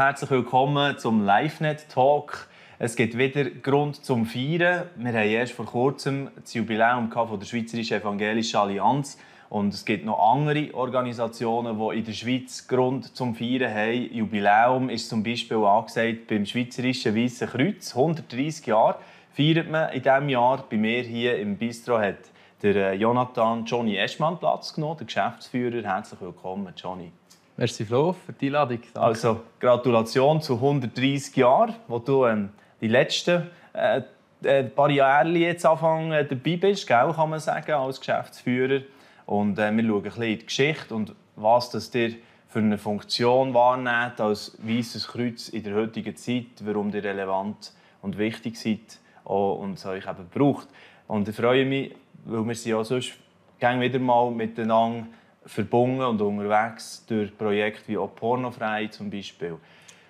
Herzlich willkommen zum LiveNet Talk. Es gibt wieder Grund zum Feiern. Wir haben erst vor kurzem das Jubiläum von der Schweizerischen Evangelischen Allianz. Und es gibt noch andere Organisationen, die in der Schweiz Grund zum Feiern haben. Jubiläum ist zum Beispiel angesagt beim Schweizerischen Weißen Kreuz. 130 Jahre feiert man in diesem Jahr. Bei mir hier im Bistro hat der äh, Jonathan Johnny Eschmann Platz genommen, der Geschäftsführer. Herzlich willkommen, Johnny. Merci Flo für die Einladung. Danke. Also Gratulation zu 130 Jahren, wo du ähm, die letzten äh, äh, paar Jahre jetzt Anfang äh, dabei bist, gell, kann man sagen, als Geschäftsführer. Und äh, wir schauen ein bisschen in die Geschichte und was das dir für eine Funktion wahrnimmt als Weißes Kreuz in der heutigen Zeit, warum ihr relevant und wichtig seid und es euch eben braucht. Und ich freue mich, weil wir sind ja sonst wieder mal miteinander verbunden und unterwegs durch Projekte wie auch Pornofrei zum Beispiel.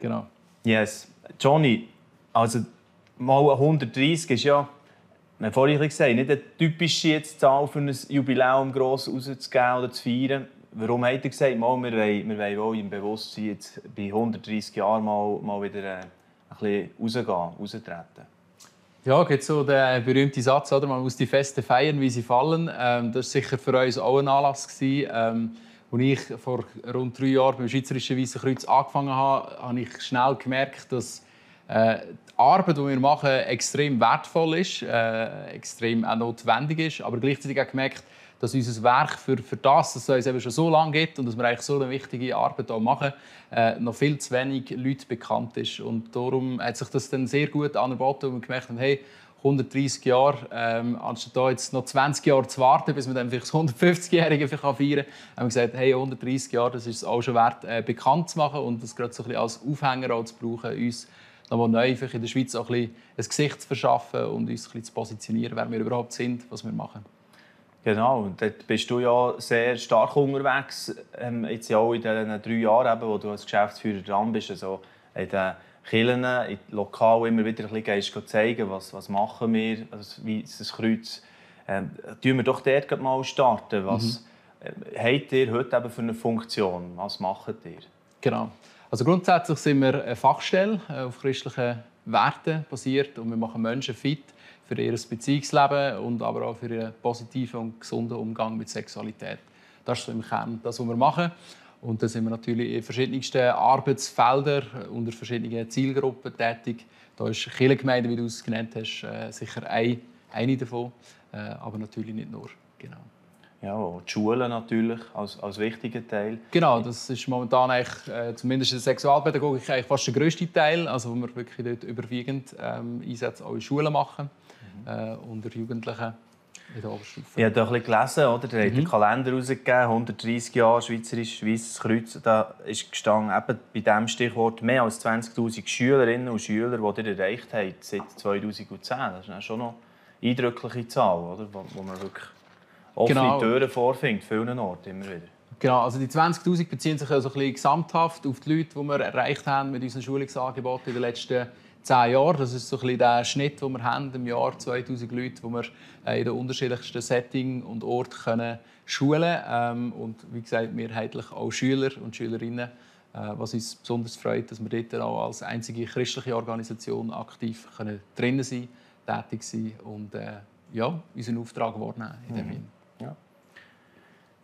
Genau. Yes. Johnny, also mal 130 ist ja, wir vorhin gesagt, nicht eine typische jetzt Zahl für ein Jubiläum gross rauszugeben oder zu feiern. Warum hat er gesagt, mal, wir, wollen, wir wollen im Bewusstsein jetzt bei 130 Jahren mal, mal wieder äh, ein bisschen rausgehen, raustreten? Ja, gibt so der berühmte Satz, oder? man muss die Feste feiern, wie sie fallen. Ähm, das war sicher für uns auch ein Anlass. Gewesen. Ähm, als ich vor rund drei Jahren beim Schweizerischen Weißen Kreuz angefangen habe, habe ich schnell gemerkt, dass äh, die Arbeit, die wir machen, extrem wertvoll ist, äh, extrem auch notwendig ist, aber gleichzeitig auch gemerkt, dass unser Werk für, für das, dass es uns eben schon so lange gibt und dass wir eigentlich so eine wichtige Arbeit hier machen, äh, noch viel zu wenig Leuten bekannt ist. Und darum hat sich das dann sehr gut angeboten und wir gemerkt haben, hey, 130 Jahre, ähm, anstatt da jetzt noch 20 Jahre zu warten, bis wir dann vielleicht das 150-Jährige feiern können, haben wir gesagt, hey, 130 Jahre, das ist es auch schon wert, äh, bekannt zu machen und das gerade so ein bisschen als Aufhänger auch zu brauchen, uns nochmal neu in der Schweiz auch ein, bisschen ein Gesicht zu verschaffen und uns ein bisschen zu positionieren, wer wir überhaupt sind, was wir machen. Genau, und dort bist du ja sehr stark unterwegs, ähm, jetzt ja auch in diesen drei Jahren, eben, wo du als Geschäftsführer dran bist, also in den Kirchen, in den Lokalen immer wieder ein bisschen zeigen, was, was machen wir, also wie ist das Kreuz. Ähm, tun wir doch dort mal starten. Was mhm. äh, habt ihr heute eben für eine Funktion? Was macht ihr? Genau. Also grundsätzlich sind wir eine Fachstelle äh, auf christlichen Werten basiert und wir machen Menschen fit für ihr Beziehungsleben und aber auch für ihren positiven und gesunden Umgang mit Sexualität. Das ist so im Kern das, was wir machen. Und da sind wir natürlich in verschiedensten Arbeitsfeldern unter verschiedenen Zielgruppen tätig. Da ist Kirchengemeinde, wie du es genannt hast, äh, sicher eine davon, äh, aber natürlich nicht nur. Genau. Ja, die Schulen natürlich als, als wichtiger Teil. Genau, das ist momentan eigentlich, äh, zumindest in der Sexualpädagogik eigentlich fast der grösste Teil, also wo wir wirklich dort überwiegend ähm, Einsätze auch in Schulen machen äh, unter Jugendlichen in der Oberstufe. Ich habe da ein gelesen, oder? Der mhm. hat den Kalender herausgegeben, 130 Jahre Schweizerisch Schweizes Kreuz. Da ist gestanden, eben bei diesem Stichwort mehr als 20'000 Schülerinnen und Schüler, die ihr erreicht habt seit 2010. Das ist schon noch eine eindrückliche Zahl, oder? Wo, wo man wirklich offene genau. Türen vorfindet, vielen Orten immer wieder. Genau, also die 20'000 beziehen sich also ein bisschen gesamthaft auf die Leute, die wir erreicht haben mit unseren Schulungsangeboten in den letzten Jahren zehn Jahren. Das ist so ein der Schnitt, den wir haben im Jahr 2000 Leute, die wir äh, in den unterschiedlichsten Settings und Orten können schulen ähm, und wie gesagt mehrheitlich auch Schüler und Schülerinnen, äh, was uns besonders freut, dass wir dort auch als einzige christliche Organisation aktiv können drinnen sein, tätig sein und äh, ja unseren Auftrag wahrnehmen in dem mhm.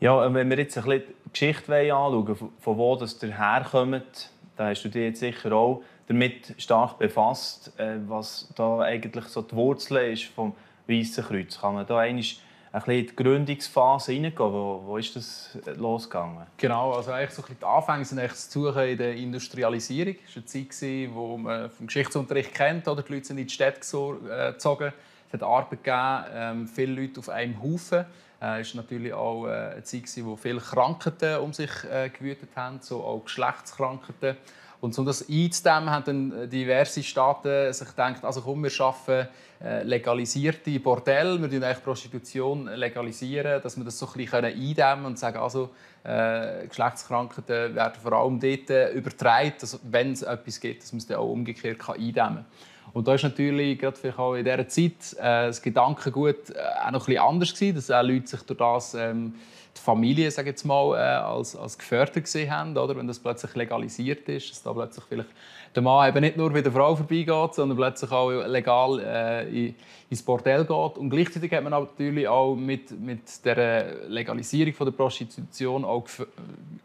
Ja. Ja, wenn wir jetzt bisschen die Geschichte anschauen, von wo das herkommt, da hast du dich sicher auch damit stark befasst, äh, was da eigentlich so die Wurzel ist vom Weißen Kreuz. Kann man da eigentlich ein bisschen in die Gründungsphase hineingehen? Wo, wo ist das losgegangen? Genau, also eigentlich so ein die Anfänge zu in der Industrialisierung. Es war eine Zeit, wo man vom Geschichtsunterricht kennt, oder die Leute sind in die Städte äh, gezogen. Es hat Arbeit gegeben, ähm, viele Leute auf einem Haufen. Es war natürlich auch äh, eine Zeit, wo viele Krankheiten um sich gewütet haben, so auch Geschlechtskrankheiten. Und um das einzudämmen, haben dann äh, diverse Staaten sich gedacht, also komm, wir schaffen äh, legalisierte Bordelle, wir legalisieren Prostitution legalisieren, dass wir das so ein bisschen eindämmen können und sagen, also äh, Geschlechtskrankheiten werden vor allem dort äh, übertragen, dass, wenn es etwas gibt, dass man es dann auch umgekehrt kann eindämmen kann. Und da ist natürlich gerade vielleicht auch in dieser Zeit äh, das Gedankengut äh, auch noch ein bisschen anders gewesen, dass auch Leute sich durch das ähm, die Familie, sage jetzt mal, äh, als, als gefördert gesehen haben, oder? wenn das plötzlich legalisiert ist, dass da plötzlich vielleicht der Mann eben nicht nur bei der Frau vorbeigeht, sondern plötzlich auch legal äh, in, ins Bordell geht. Und gleichzeitig hat man natürlich auch mit, mit der Legalisierung von der Prostitution auch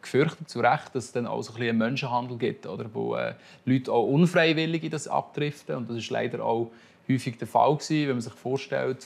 gefürchtet, zu Recht, dass es dann auch so ein einen Menschenhandel gibt, oder? wo äh, Leute auch unfreiwillig in das abdriften. Und das ist leider auch häufig der Fall gewesen, wenn man sich vorstellt,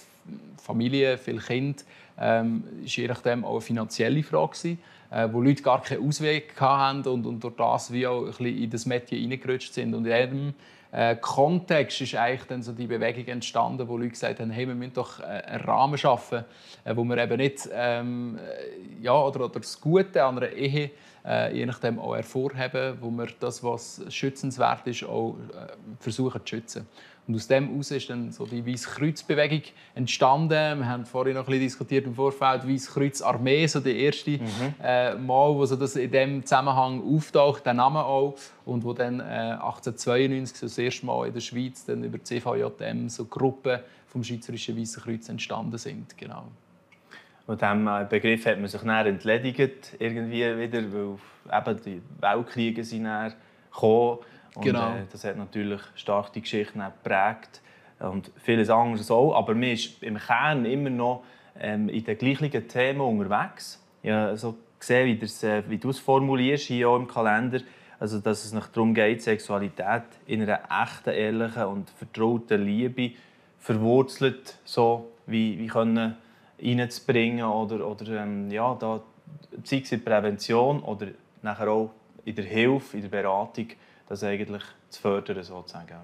Familie, viele Kinder, ähm, ist je nachdem auch eine finanzielle Frage gewesen, äh, wo Leute gar keinen Ausweg hatten und, und durch das wie auch ein bisschen in das Metier reingerutscht sind. Und in diesem äh, Kontext ist eigentlich dann so die Bewegung entstanden, wo Leute gesagt haben, hey, wir müssen doch äh, einen Rahmen schaffen, äh, wo wir eben nicht ähm, äh, ja, oder, oder das Gute an einer Ehe äh, je nachdem auch hervorheben, wo wir das, was schützenswert ist, auch äh, versuchen zu schützen. Und aus dem heraus ist dann so die Weißkreuzbewegung entstanden. Wir haben vorhin noch ein bisschen diskutiert im Vorfeld Weißkreuz-Armee, so der erste mhm. äh, Mal, wo so das in dem Zusammenhang auftaucht, der Name auch, und wo dann äh, 1892 so das erste Mal in der Schweiz dann über CVJM so Gruppen vom Schweizerischen Weißen Kreuz entstanden sind, genau. Und diesem äh, Begriff hat man sich dann entledigt irgendwie wieder, weil eben die Weltkriege sind dann gekommen und genau. äh, das hat natürlich stark die Geschichte geprägt und vieles anderes auch. Aber man ist im Kern immer noch ähm, in den gleichen Themen unterwegs. Ja, also gesehen, wie, äh, wie du es formulierst hier auch im Kalender, also dass es nicht darum geht, Sexualität in einer echten, ehrlichen und vertrauten Liebe verwurzelt so wie, wie können reinzubringen oder, oder ähm, ja, da, sei es in der Prävention oder nachher auch in der Hilfe, in der Beratung das eigentlich zu fördern sozusagen.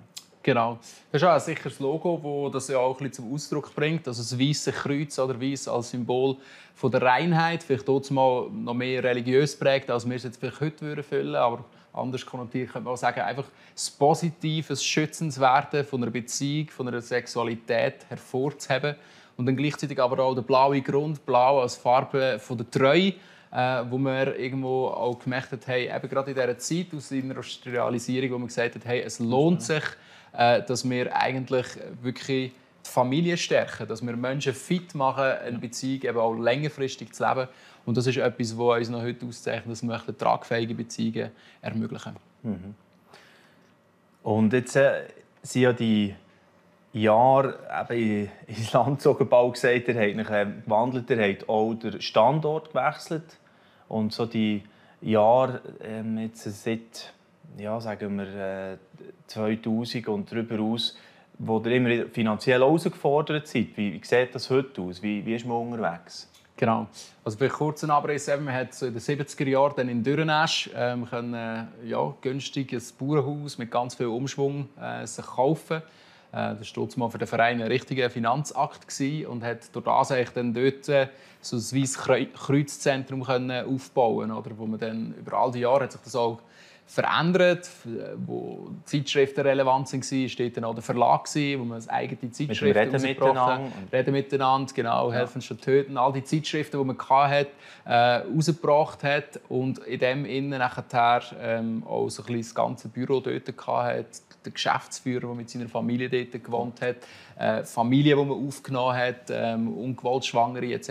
Genau. Das ist auch ein sicheres Logo, das das ja auch ein zum Ausdruck bringt. Also das weiße Kreuz oder weiß als Symbol von der Reinheit. Vielleicht dort mal noch mehr religiös prägt, als wir es jetzt vielleicht heute würden füllen. Aber anders konnotiert könnte man auch sagen, einfach das Positive, das Schützenswerte von einer Beziehung, von einer Sexualität hervorzuheben. Und dann gleichzeitig aber auch der blaue Grund, blau als Farbe von der Treue äh, wo wir irgendwo auch gemerkt haben, hey, eben gerade in dieser Zeit aus der Industrialisierung, wo man gesagt hat, hey, es lohnt sich, äh, dass wir eigentlich wirklich die Familie stärken, dass wir Menschen fit machen, eine Beziehung eben auch längerfristig zu leben. Und das ist etwas, was uns noch heute auszeichnet, dass wir tragfähige Beziehungen ermöglichen. Mhm. Und jetzt äh, sind ja die Jahre eben ins Land gezogen, bald gesagt, ihr habt äh, gewandelt, ihr habt auch den Standort gewechselt. Und so die Jahre ähm, jetzt seit, ja, sagen wir, äh, 2000 und darüber aus, wo ihr immer finanziell herausgefordert seid. Wie, wie sieht das heute aus? Wie, wie ist man unterwegs? Genau. Also vielleicht kurz ein Abriss. Man hat so in den 70er Jahren dann in Dürrenesch ähm, können, äh, ja, günstig Bauernhaus mit ganz viel Umschwung äh, sich kaufen äh, das war mal für den Verein ein richtiger Finanzakt und hat durch das eigentlich dann dort äh, so ein weißes Kreuzzentrum aufbauen oder wo man dann über all die Jahre hat sich das auch verändert, wo Zeitschriften relevant waren, steht dann auch der Verlag, wo man das eigene Zeitschriften Reden miteinander. Reden miteinander, genau, ja. helfen schon töten. All die Zeitschriften, die man hatte, äh, rausgebracht hat und in dem innen nachher ähm, auch so ein das ganze Büro dort hatte, der Geschäftsführer, der mit seiner Familie dort gewohnt hat, äh, Familie, die man aufgenommen hat, ähm, ungewollt Schwangere etc.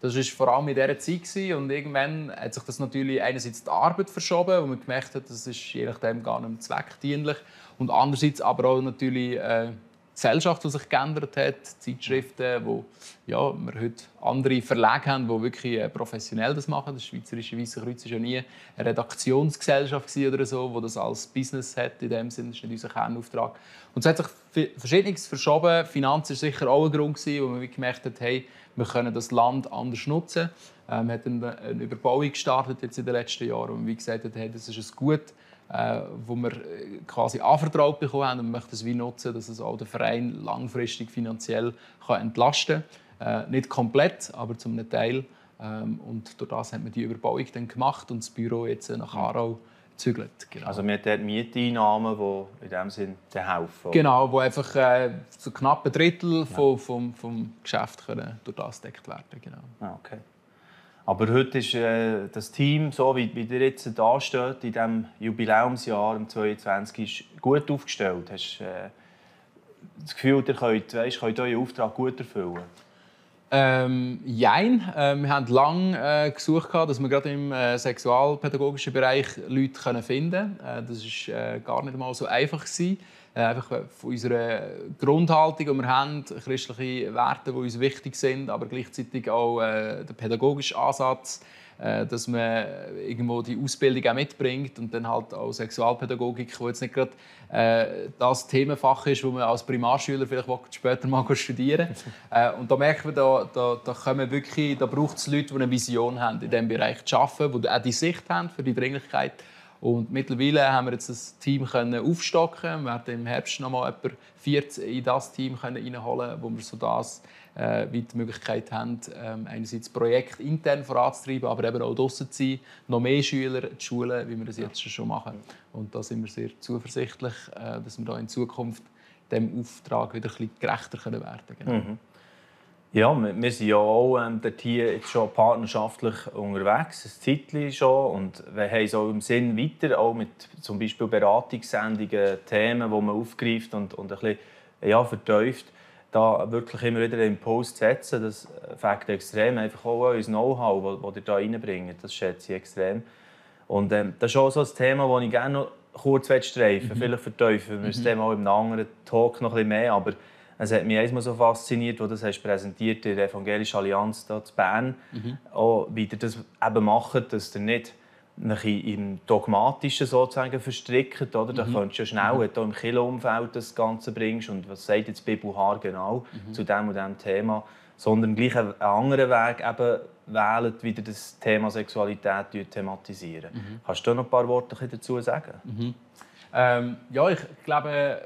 Das war vor allem in dieser Zeit gewesen. und irgendwann hat sich das natürlich einerseits die Arbeit verschoben, wo man gemerkt hat, das ist je nachdem gar nicht zweckdienlich und andererseits aber auch natürlich äh, Gesellschaft, die sich geändert hat, Zeitschriften, wo ja, wir heute andere Verlage haben, die wirklich äh, professionell das machen. Das Schweizerische Weiße Kreuz war ja nie eine Redaktionsgesellschaft oder so, die das als Business hat. In dem Sinne ist nicht unser Kernauftrag. Und es hat sich Verschiedenes verschoben. Finanz war sicher auch ein Grund, wo man gemerkt hat, hey, wir können das Land anders nutzen. Ähm, wir haben eine Überbauung gestartet jetzt in den letzten Jahren und wie gesagt hey, das ist ein Gut äh, wo wir äh, quasi anvertraut bekommen haben und möchten es wie nutzen, dass es auch den Verein langfristig finanziell kann entlasten kann. Äh, nicht komplett, aber zum Teil. Ähm, und durch das haben wir die Überbauung dann gemacht und das Büro jetzt nach Aarau gezügelt. Genau. Also wir haben Mieteinnahmen, die in dem Sinn helfen? Genau, wo einfach äh, so knapp ein Drittel ja. vom, vom, vom Geschäft können durch das gedeckt werden genau. Ah, okay. Aber heute ist äh, das Team, so wie, wie ihr jetzt da steht, in diesem Jubiläumsjahr im 22, ist gut aufgestellt. Hast äh, das Gefühl, ihr könnt, weißt, könnt euren Auftrag gut erfüllen? Ähm, jein. Äh, wir haben lange äh, gesucht, dass wir gerade im äh, sexualpädagogischen Bereich Leute finden können. Äh, das war äh, gar nicht mal so einfach. Gewesen. Äh, einfach von unserer Grundhaltung, die wir haben, christliche Werte, die uns wichtig sind, aber gleichzeitig auch der pädagogische Ansatz, äh, dass man irgendwo die Ausbildung auch mitbringt und dann halt auch Sexualpädagogik, wo jetzt nicht gerade äh, das Themenfach ist, wo man als Primarschüler vielleicht später mal studieren äh, Und da merken wir, da, da, da, können wirklich, da braucht es Leute, die eine Vision haben, in diesem Bereich zu arbeiten, die auch die Sicht haben für die Dringlichkeit. Und mittlerweile haben wir jetzt das Team können aufstocken. Wir werden im Herbst noch mal etwa 40 in das Team können reinholen, wo wir so das äh, wie die Möglichkeit haben, ähm, einerseits Projekt intern voranzutreiben, aber eben auch draußen zu sein, noch mehr Schüler zu schulen, wie wir das jetzt schon machen. Und da sind wir sehr zuversichtlich, äh, dass wir da in Zukunft dem Auftrag wieder ein bisschen gerechter werden können. Mhm. Ja, wir sind ja auch ähm, hier jetzt schon partnerschaftlich unterwegs, ein Zeitchen schon. Und wir haben so im Sinn weiter, auch mit zum Beispiel Beratungssendungen, Themen, die man aufgreift und, und ein bisschen ja, vertieft da wirklich immer wieder einen Post setzen, das fängt extrem. Einfach auch unser Know-how, das ihr da reinbringt, das schätze ich extrem. Und ähm, das ist auch so ein Thema, das ich gerne noch kurz streifen mhm. vielleicht vertiefen. Wir müssen mhm. mal in einem anderen Talk noch ein bisschen mehr, aber es hat mich einmal so fasziniert, wo du das hast präsentiert in der Evangelischen Allianz hier in Bern, mhm. auch, wie ihr das eben macht, dass ihr nicht im Dogmatischen sozusagen verstrickt. Oder? Da mhm. könntest du ja schnell, mhm. du im Kilo-Umfeld das Ganze bringst und was sagt jetzt Bibel Haar genau mhm. zu dem und dem Thema, sondern gleich einen anderen Weg eben wählen, wie das Thema Sexualität thematisieren. Mhm. Kannst du noch ein paar Worte dazu sagen? Mhm. Ähm, ja, ich glaube,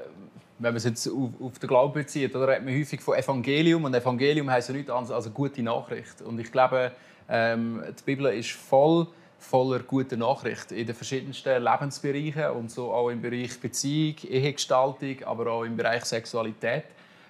wenn man es jetzt auf, auf den Glauben bezieht, oder redet man häufig von Evangelium und Evangelium heißt ja nichts anderes als eine gute Nachricht. Und ich glaube, ähm, die Bibel ist voll voller guter Nachrichten in den verschiedensten Lebensbereichen und so auch im Bereich Beziehung, Ehegestaltung, aber auch im Bereich Sexualität.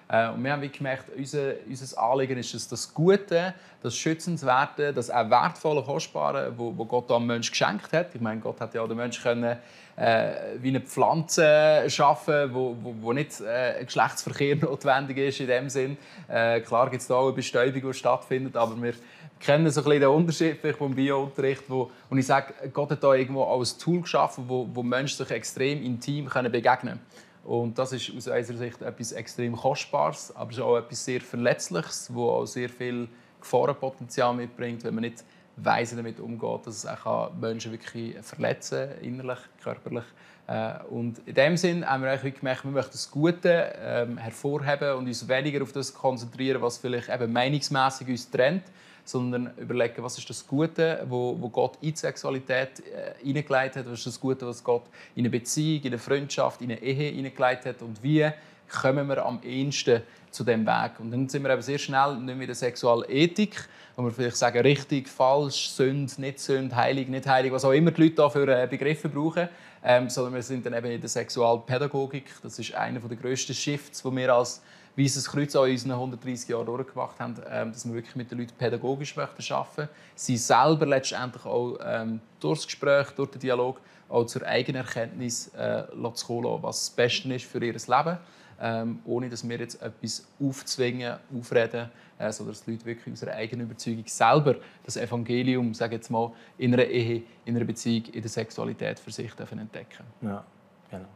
Äh, und wir haben gemerkt, unser, unser Anliegen ist es, das Gute, das Schützenswerte, das auch Wertvolle, Kostbare, wo, wo Gott am Menschen geschenkt hat. Ich meine, Gott hat ja den Menschen können, äh, wie eine Pflanze schaffen, wo, wo, wo nicht äh, Geschlechtsverkehr notwendig ist in dem Sinn. Äh, klar gibt es da auch eine Bestäubung, die stattfindet, aber wir kennen so ein bisschen den Unterschied vom Biounterricht, wo, und ich sage, Gott hat da irgendwo als Tool geschaffen, wo, wo Menschen sich extrem intim können begegnen können. Und das ist aus unserer Sicht etwas extrem Kostbares, aber es ist auch etwas sehr Verletzliches, wo auch sehr viel Gefahrenpotenzial mitbringt, wenn man nicht weise damit umgeht, dass es auch Menschen wirklich verletzen innerlich, körperlich. Äh, und in dem Sinn haben wir eigentlich gemerkt, wir möchten das Gute ähm, hervorheben und uns weniger auf das konzentrieren, was vielleicht eben meinungsmäßig uns trennt, sondern überlegen, was ist das Gute, wo, wo Gott in die Sexualität äh, hineingelegt hat, was ist das Gute, was Gott in eine Beziehung, in eine Freundschaft, in eine Ehe hineingelegt hat und wie kommen wir am ehesten zu dem Weg. Und dann sind wir eben sehr schnell nicht mehr in der Sexualethik, wo wir vielleicht sagen, richtig, falsch, Sünd, nicht Sünd, heilig, nicht heilig, was auch immer die Leute da für äh, Begriffe brauchen, ähm, sondern wir sind dann eben in der Sexualpädagogik. Das ist einer der grössten Shifts, die wir als wie es das Kreuz auch in unseren 130 Jahren durchgemacht haben, ähm, dass wir wirklich mit den Leuten pädagogisch möchten arbeiten Sie selber letztendlich auch ähm, durch das Gespräch, durch den Dialog auch zur eigenen Erkenntnis äh, zu kommen, was das Beste ist für ihr Leben. Ähm, ohne dass wir jetzt etwas aufzwingen, aufreden, äh, sondern dass die Leute wirklich aus ihrer eigenen Überzeugung selber das Evangelium, sage jetzt mal, in einer Ehe, in einer Beziehung, in der Sexualität für sich entdecken Ja, genau.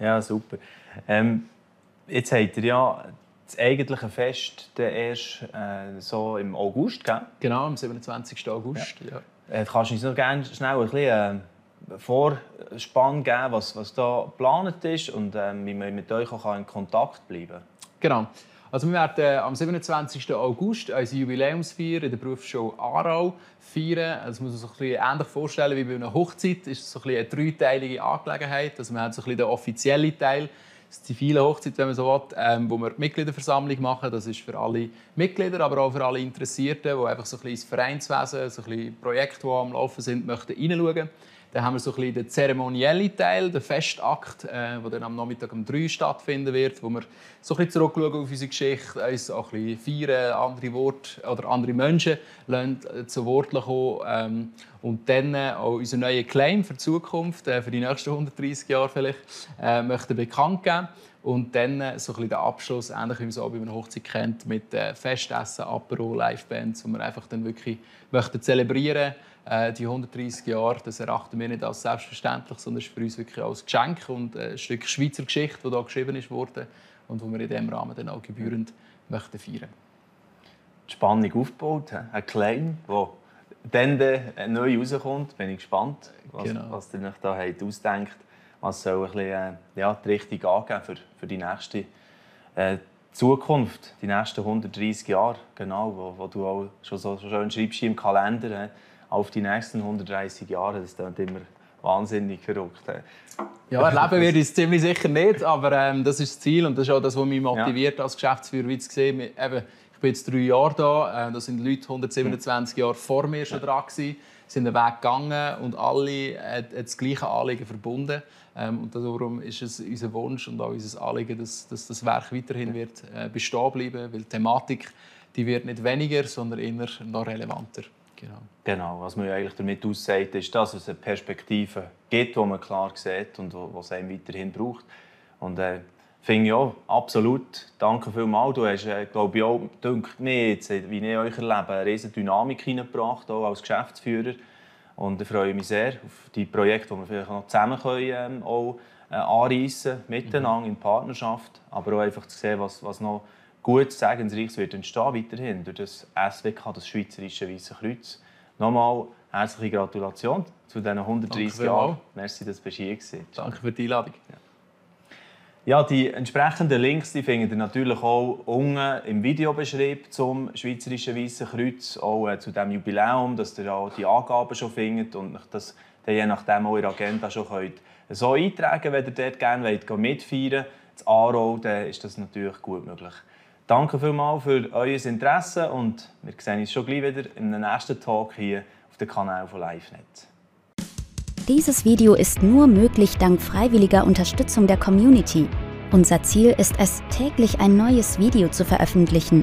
Ja, super. Ähm, Jetzt habt ihr ja das eigentliche Fest erst äh, so im August, gell? Genau, am 27. August. Ja. Ja. Äh, kannst du uns noch gerne schnell ein bisschen äh, Vorspann geben, was, was da geplant ist und äh, wie man mit euch auch in Kontakt bleiben kann? Genau. Also wir werden äh, am 27. August unsere Jubiläumsfeier in der Berufsschule Aarau feiern. Also, das muss man sich ein bisschen ähnlich vorstellen wie bei einer Hochzeit. Das ist so ein bisschen eine dreiteilige Angelegenheit. Also wir haben so ein bisschen den offiziellen Teil, zivile Hochzeit, wenn man so will, ähm, wo wir die Mitgliederversammlung machen. Das ist für alle Mitglieder, aber auch für alle Interessierten, die einfach so ein bisschen ins Vereinswesen, so ein bisschen Projekte, die am Laufen sind, möchten reinschauen. Dann haben wir so ein bisschen den zeremoniellen Teil, den Festakt, äh, der dann am Nachmittag um 3 stattfinden wird, wo wir so ein bisschen zurückschauen auf unsere Geschichte, uns auch ein bisschen feiern, andere Worte oder andere Menschen lassen, äh, zu Wort kommen. Ähm, und dann äh, auch unseren neuen Claim für die Zukunft, äh, für die nächsten 130 Jahre vielleicht, äh, möchten bekannt geben. Und dann äh, so ein bisschen der Abschluss, ähnlich wie man es auch bei einer Hochzeit kennt, mit äh, Festessen, Apero, Livebands, wo wir einfach dann wirklich möchten zelebrieren äh, die 130 Jahre. Das erachten wir nicht als selbstverständlich, sondern ist für uns wirklich als Geschenk und äh, ein Stück Schweizer Geschichte, die hier geschrieben ist worden und wo wir in diesem Rahmen dann auch gebührend möchten feiern. Die Spannung aufgebaut, ein Claim, der dann neu rauskommt. Bin ich gespannt, was, genau. was ihr euch da habt ausdenkt was soll ein bisschen, äh, ja, die Richtung angeben für, für die nächste äh, Zukunft, die nächsten 130 Jahre, genau, wo, wo du auch schon so schön schreibst im Kalender, äh, auf die nächsten 130 Jahre, das ist immer wahnsinnig verrückt. Äh. Ja, erleben wir es ziemlich sicher nicht, aber ähm, das ist das Ziel und das ist auch das, was mich motiviert ja. als Geschäftsführer, wie zu sehen. Eben, ich bin jetzt drei Jahre da, äh, da sind Leute 127 Jahre vor mir schon dran gewesen, sind den Weg gegangen und alle haben das gleiche Anliegen verbunden. Ähm, und darum ist es unser Wunsch und auch unser Anliegen, dass, dass das Werk weiterhin wird, äh, bestehen bleiben weil die Thematik die wird nicht weniger, sondern eher noch relevanter. Genau. genau. Was man eigentlich damit aussagt, ist, dass es eine Perspektive gibt, die man klar sieht und es einem weiterhin braucht. Und äh, finde ich auch, absolut. Danke vielmals. Du hast, äh, glaube ich, auch, denkt mir, jetzt, wie ich euch erlebe, eine riesige Dynamik hineingebracht, auch als Geschäftsführer. Und ich freue mich sehr auf die Projekte, die wir vielleicht noch zusammen können, ähm, auch, äh, anreissen miteinander mhm. in Partnerschaft. Aber auch einfach zu sehen, was, was noch gut segensreiches wird entstehen weiterhin durch das SWK, das Schweizerische Weiße Kreuz. Nochmal herzliche Gratulation zu diesen 130 Jahren. Merci, dass du hier warst. Danke für die Einladung. Ja. Ja, die entsprechenden Links die findet ihr natürlich auch unten im Videobeschrieb zum Schweizerischen Weißen Kreuz, auch äh, zu dem Jubiläum, dass ihr auch die Angaben schon findet und das dann je nachdem auch in Agenda schon könnt so eintragen wenn ihr dort gerne wollt, mitfeiern Das Aarau, dann ist das natürlich gut möglich. Danke vielmals für euer Interesse und wir sehen uns schon gleich wieder im nächsten Talk hier auf dem Kanal von LiveNet. Dieses Video ist nur möglich dank freiwilliger Unterstützung der Community. Unser Ziel ist es, täglich ein neues Video zu veröffentlichen.